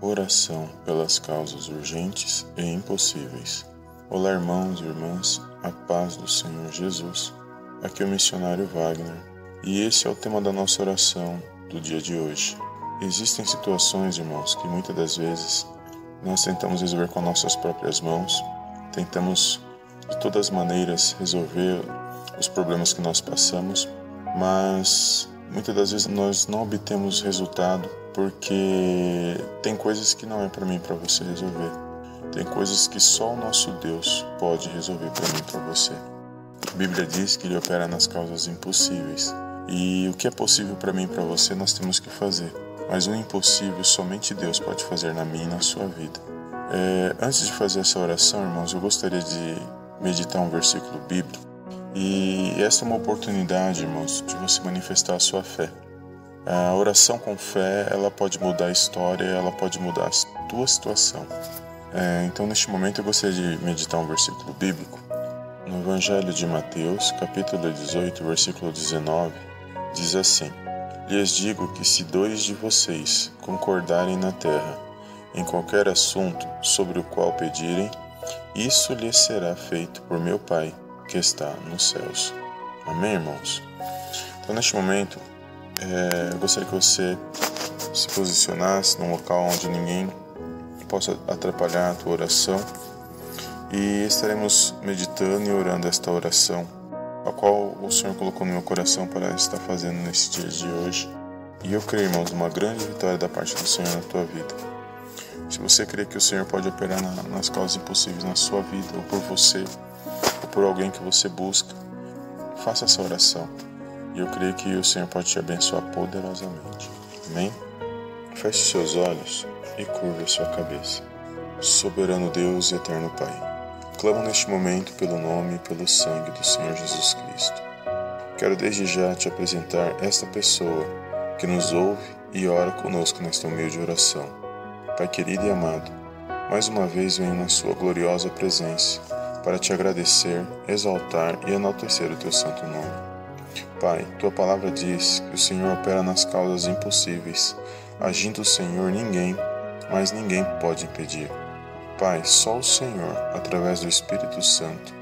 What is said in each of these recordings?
Oração pelas causas urgentes e impossíveis. Olá, irmãos e irmãs, a paz do Senhor Jesus. Aqui é o missionário Wagner e esse é o tema da nossa oração do dia de hoje. Existem situações, irmãos, que muitas das vezes nós tentamos resolver com nossas próprias mãos, tentamos de todas as maneiras resolver os problemas que nós passamos, mas muitas das vezes nós não obtemos resultado porque tem coisas que não é para mim para você resolver. Tem coisas que só o nosso Deus pode resolver para mim para você. A Bíblia diz que ele opera nas causas impossíveis. E o que é possível para mim e para você nós temos que fazer. Mas o impossível somente Deus pode fazer na minha e na sua vida. É, antes de fazer essa oração, irmãos, eu gostaria de meditar um versículo bíblico. E essa é uma oportunidade, irmãos, de você manifestar a sua fé. A oração com fé, ela pode mudar a história, ela pode mudar a tua situação. É, então, neste momento, eu gostaria de meditar um versículo bíblico. No Evangelho de Mateus, capítulo 18, versículo 19, diz assim: Lhes digo que se dois de vocês concordarem na terra em qualquer assunto sobre o qual pedirem, isso lhes será feito por meu Pai que está nos céus. Amém, irmãos? Então, neste momento, é, eu gostaria que você se posicionasse num local onde ninguém possa atrapalhar a tua oração e estaremos meditando e orando esta oração, a qual o Senhor colocou no meu coração para estar fazendo nesse dia de hoje. E eu creio, irmãos, uma grande vitória da parte do Senhor na tua vida. Se você crê que o Senhor pode operar na, nas causas impossíveis na sua vida, ou por você, ou por alguém que você busca, faça essa oração e eu creio que o Senhor pode te abençoar poderosamente. Amém? Feche seus olhos e curva a sua cabeça. Soberano Deus e eterno Pai, clamo neste momento pelo nome e pelo sangue do Senhor Jesus Cristo. Quero desde já te apresentar esta pessoa que nos ouve e ora conosco nesta humilde oração. Pai querido e amado, mais uma vez venho na Sua gloriosa presença para te agradecer, exaltar e enaltecer o Teu santo nome. Pai, tua palavra diz que o Senhor opera nas causas impossíveis. Agindo o Senhor, ninguém, mas ninguém pode impedir. Pai, só o Senhor, através do Espírito Santo,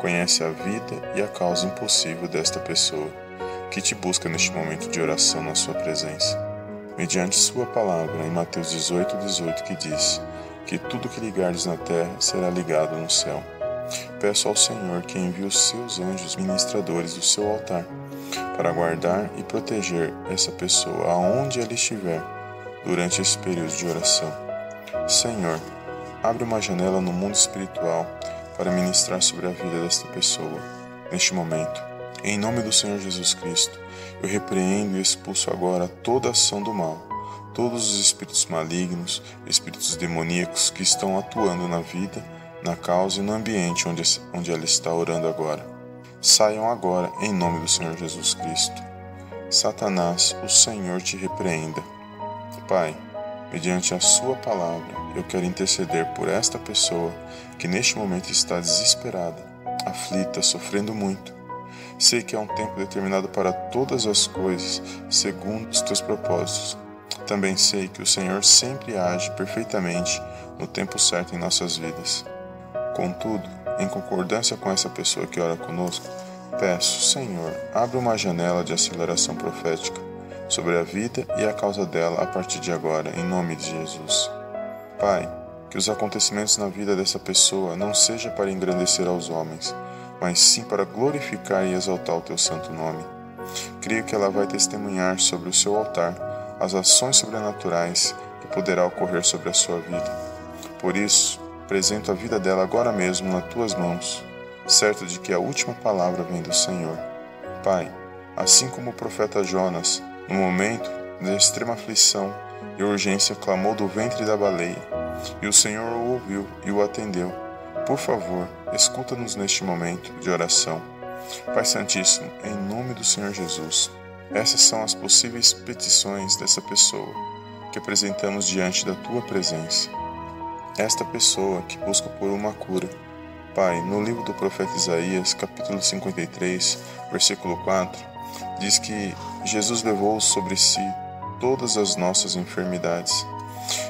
conhece a vida e a causa impossível desta pessoa que te busca neste momento de oração na sua presença. Mediante sua palavra, em Mateus 18, 18, que diz que tudo que ligares na terra será ligado no céu. Peço ao Senhor que envie os seus anjos ministradores do seu altar para guardar e proteger essa pessoa aonde ela estiver durante esse período de oração. Senhor, abre uma janela no mundo espiritual para ministrar sobre a vida desta pessoa neste momento. Em nome do Senhor Jesus Cristo, eu repreendo e expulso agora toda ação do mal, todos os espíritos malignos, espíritos demoníacos que estão atuando na vida, na causa e no ambiente onde, onde ela está orando agora saiam agora em nome do Senhor Jesus Cristo. Satanás, o Senhor te repreenda. Pai, mediante a Sua palavra, eu quero interceder por esta pessoa que neste momento está desesperada, aflita, sofrendo muito. Sei que há um tempo determinado para todas as coisas, segundo os teus propósitos. Também sei que o Senhor sempre age perfeitamente no tempo certo em nossas vidas. Contudo, em concordância com essa pessoa que ora conosco, peço, Senhor, abre uma janela de aceleração profética sobre a vida e a causa dela a partir de agora, em nome de Jesus. Pai, que os acontecimentos na vida dessa pessoa não seja para engrandecer aos homens, mas sim para glorificar e exaltar o teu santo nome. Creio que ela vai testemunhar sobre o seu altar as ações sobrenaturais que poderá ocorrer sobre a sua vida. Por isso, apresento a vida dela agora mesmo nas tuas mãos, certo de que a última palavra vem do Senhor. Pai, assim como o profeta Jonas, no momento da extrema aflição e urgência, clamou do ventre da baleia, e o Senhor o ouviu e o atendeu. Por favor, escuta-nos neste momento de oração. Pai Santíssimo, em nome do Senhor Jesus, essas são as possíveis petições dessa pessoa que apresentamos diante da tua presença esta pessoa que busca por uma cura. Pai, no livro do profeta Isaías, capítulo 53, versículo 4, diz que Jesus levou sobre si todas as nossas enfermidades.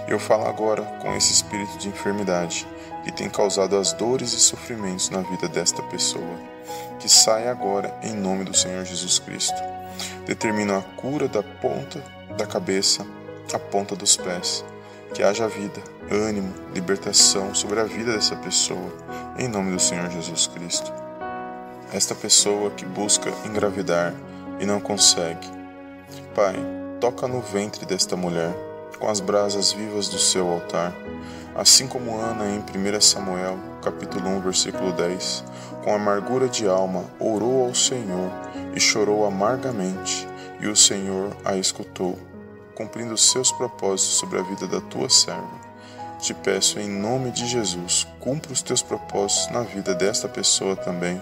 Eu falo agora com esse espírito de enfermidade que tem causado as dores e sofrimentos na vida desta pessoa. Que saia agora em nome do Senhor Jesus Cristo. Determino a cura da ponta da cabeça à ponta dos pés. Que haja vida, ânimo, libertação sobre a vida dessa pessoa, em nome do Senhor Jesus Cristo. Esta pessoa que busca engravidar e não consegue. Pai, toca no ventre desta mulher com as brasas vivas do seu altar, assim como Ana em 1 Samuel, capítulo 1, versículo 10, com amargura de alma orou ao Senhor e chorou amargamente, e o Senhor a escutou, cumprindo os seus propósitos sobre a vida da tua serva. Te peço em nome de Jesus, cumpra os teus propósitos na vida desta pessoa também,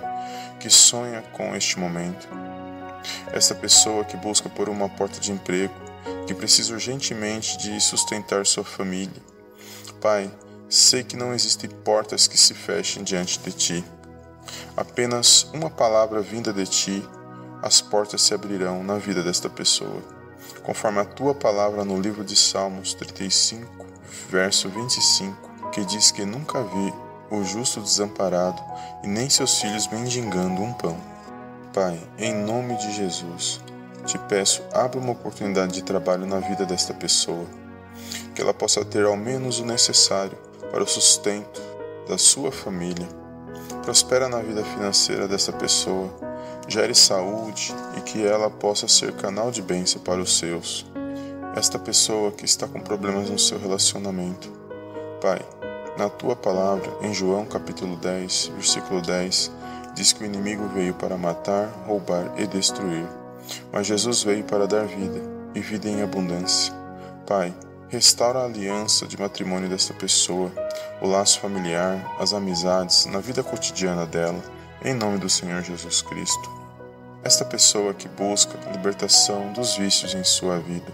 que sonha com este momento. Esta pessoa que busca por uma porta de emprego, que precisa urgentemente de sustentar sua família. Pai, sei que não existem portas que se fechem diante de ti. Apenas uma palavra vinda de ti, as portas se abrirão na vida desta pessoa. Conforme a tua palavra no livro de Salmos 35, verso 25, que diz que nunca vi o justo desamparado e nem seus filhos mendigando um pão. Pai, em nome de Jesus, te peço, abre uma oportunidade de trabalho na vida desta pessoa, que ela possa ter ao menos o necessário para o sustento da sua família. Prospera na vida financeira desta pessoa, gere saúde e que ela possa ser canal de bênção para os seus. Esta pessoa que está com problemas no seu relacionamento. Pai, na tua palavra, em João capítulo 10, versículo 10, diz que o inimigo veio para matar, roubar e destruir mas Jesus veio para dar vida, e vida em abundância. Pai, restaura a aliança de matrimônio desta pessoa, o laço familiar, as amizades, na vida cotidiana dela, em nome do Senhor Jesus Cristo. Esta pessoa que busca a libertação dos vícios em sua vida.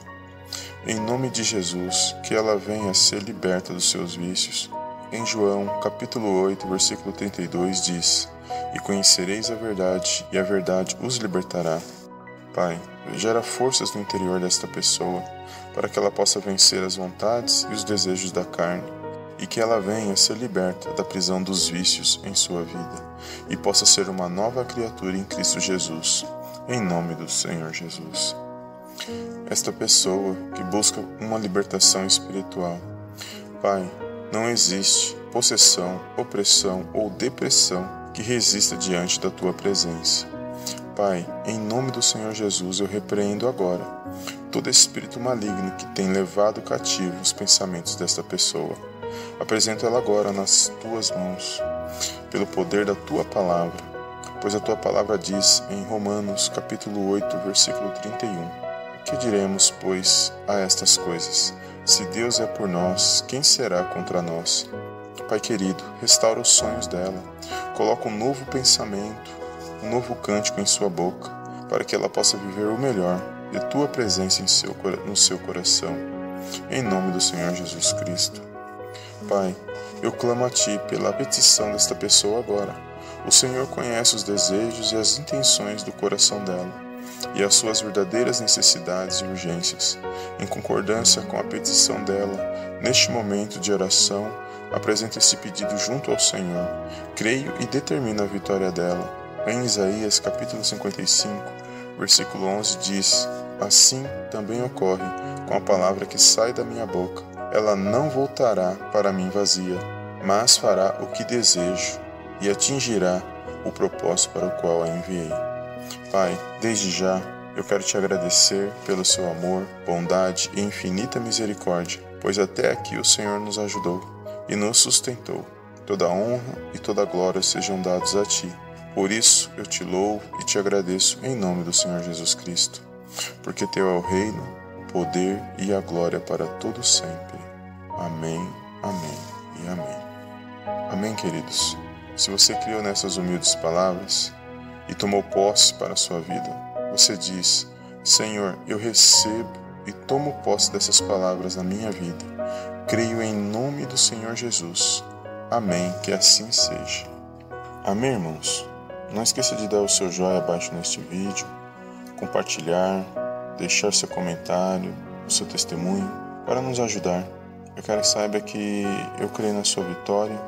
Em nome de Jesus, que ela venha a ser liberta dos seus vícios. Em João, capítulo 8, versículo 32 diz: E conhecereis a verdade, e a verdade os libertará. Pai, gera forças no interior desta pessoa para que ela possa vencer as vontades e os desejos da carne e que ela venha ser liberta da prisão dos vícios em sua vida e possa ser uma nova criatura em Cristo Jesus, em nome do Senhor Jesus. Esta pessoa que busca uma libertação espiritual, Pai, não existe possessão, opressão ou depressão que resista diante da tua presença. Pai, em nome do Senhor Jesus, eu repreendo agora todo espírito maligno que tem levado cativo os pensamentos desta pessoa. Apresento ela agora nas tuas mãos, pelo poder da tua palavra, pois a tua palavra diz em Romanos capítulo 8, versículo 31: O que diremos, pois, a estas coisas? Se Deus é por nós, quem será contra nós? Pai querido, restaura os sonhos dela, coloca um novo pensamento, um novo cântico em sua boca, para que ela possa viver o melhor de tua presença em seu, no seu coração. Em nome do Senhor Jesus Cristo. Pai, eu clamo a Ti pela petição desta pessoa agora. O Senhor conhece os desejos e as intenções do coração dela e as suas verdadeiras necessidades e urgências. Em concordância com a petição dela, neste momento de oração, apresento esse pedido junto ao Senhor. Creio e determino a vitória dela em Isaías capítulo 55, versículo 11 diz: Assim também ocorre com a palavra que sai da minha boca. Ela não voltará para mim vazia, mas fará o que desejo e atingirá o propósito para o qual a enviei. Pai, desde já eu quero te agradecer pelo seu amor, bondade e infinita misericórdia, pois até aqui o Senhor nos ajudou e nos sustentou. Toda honra e toda glória sejam dados a ti por isso eu te louvo e te agradeço em nome do Senhor Jesus Cristo, porque teu é o reino, poder e a glória para todos sempre. Amém, amém e amém. Amém, queridos. Se você criou nessas humildes palavras e tomou posse para a sua vida, você diz: Senhor, eu recebo e tomo posse dessas palavras na minha vida. Creio em nome do Senhor Jesus. Amém, que assim seja. Amém, irmãos? Não esqueça de dar o seu joinha abaixo neste vídeo, compartilhar, deixar seu comentário, o seu testemunho para nos ajudar. Eu quero que saiba que eu creio na sua vitória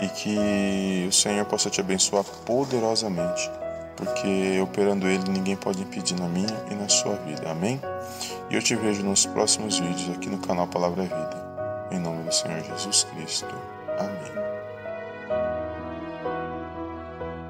e que o Senhor possa te abençoar poderosamente, porque operando Ele ninguém pode impedir na minha e na sua vida. Amém? E eu te vejo nos próximos vídeos aqui no canal Palavra Vida. Em nome do Senhor Jesus Cristo.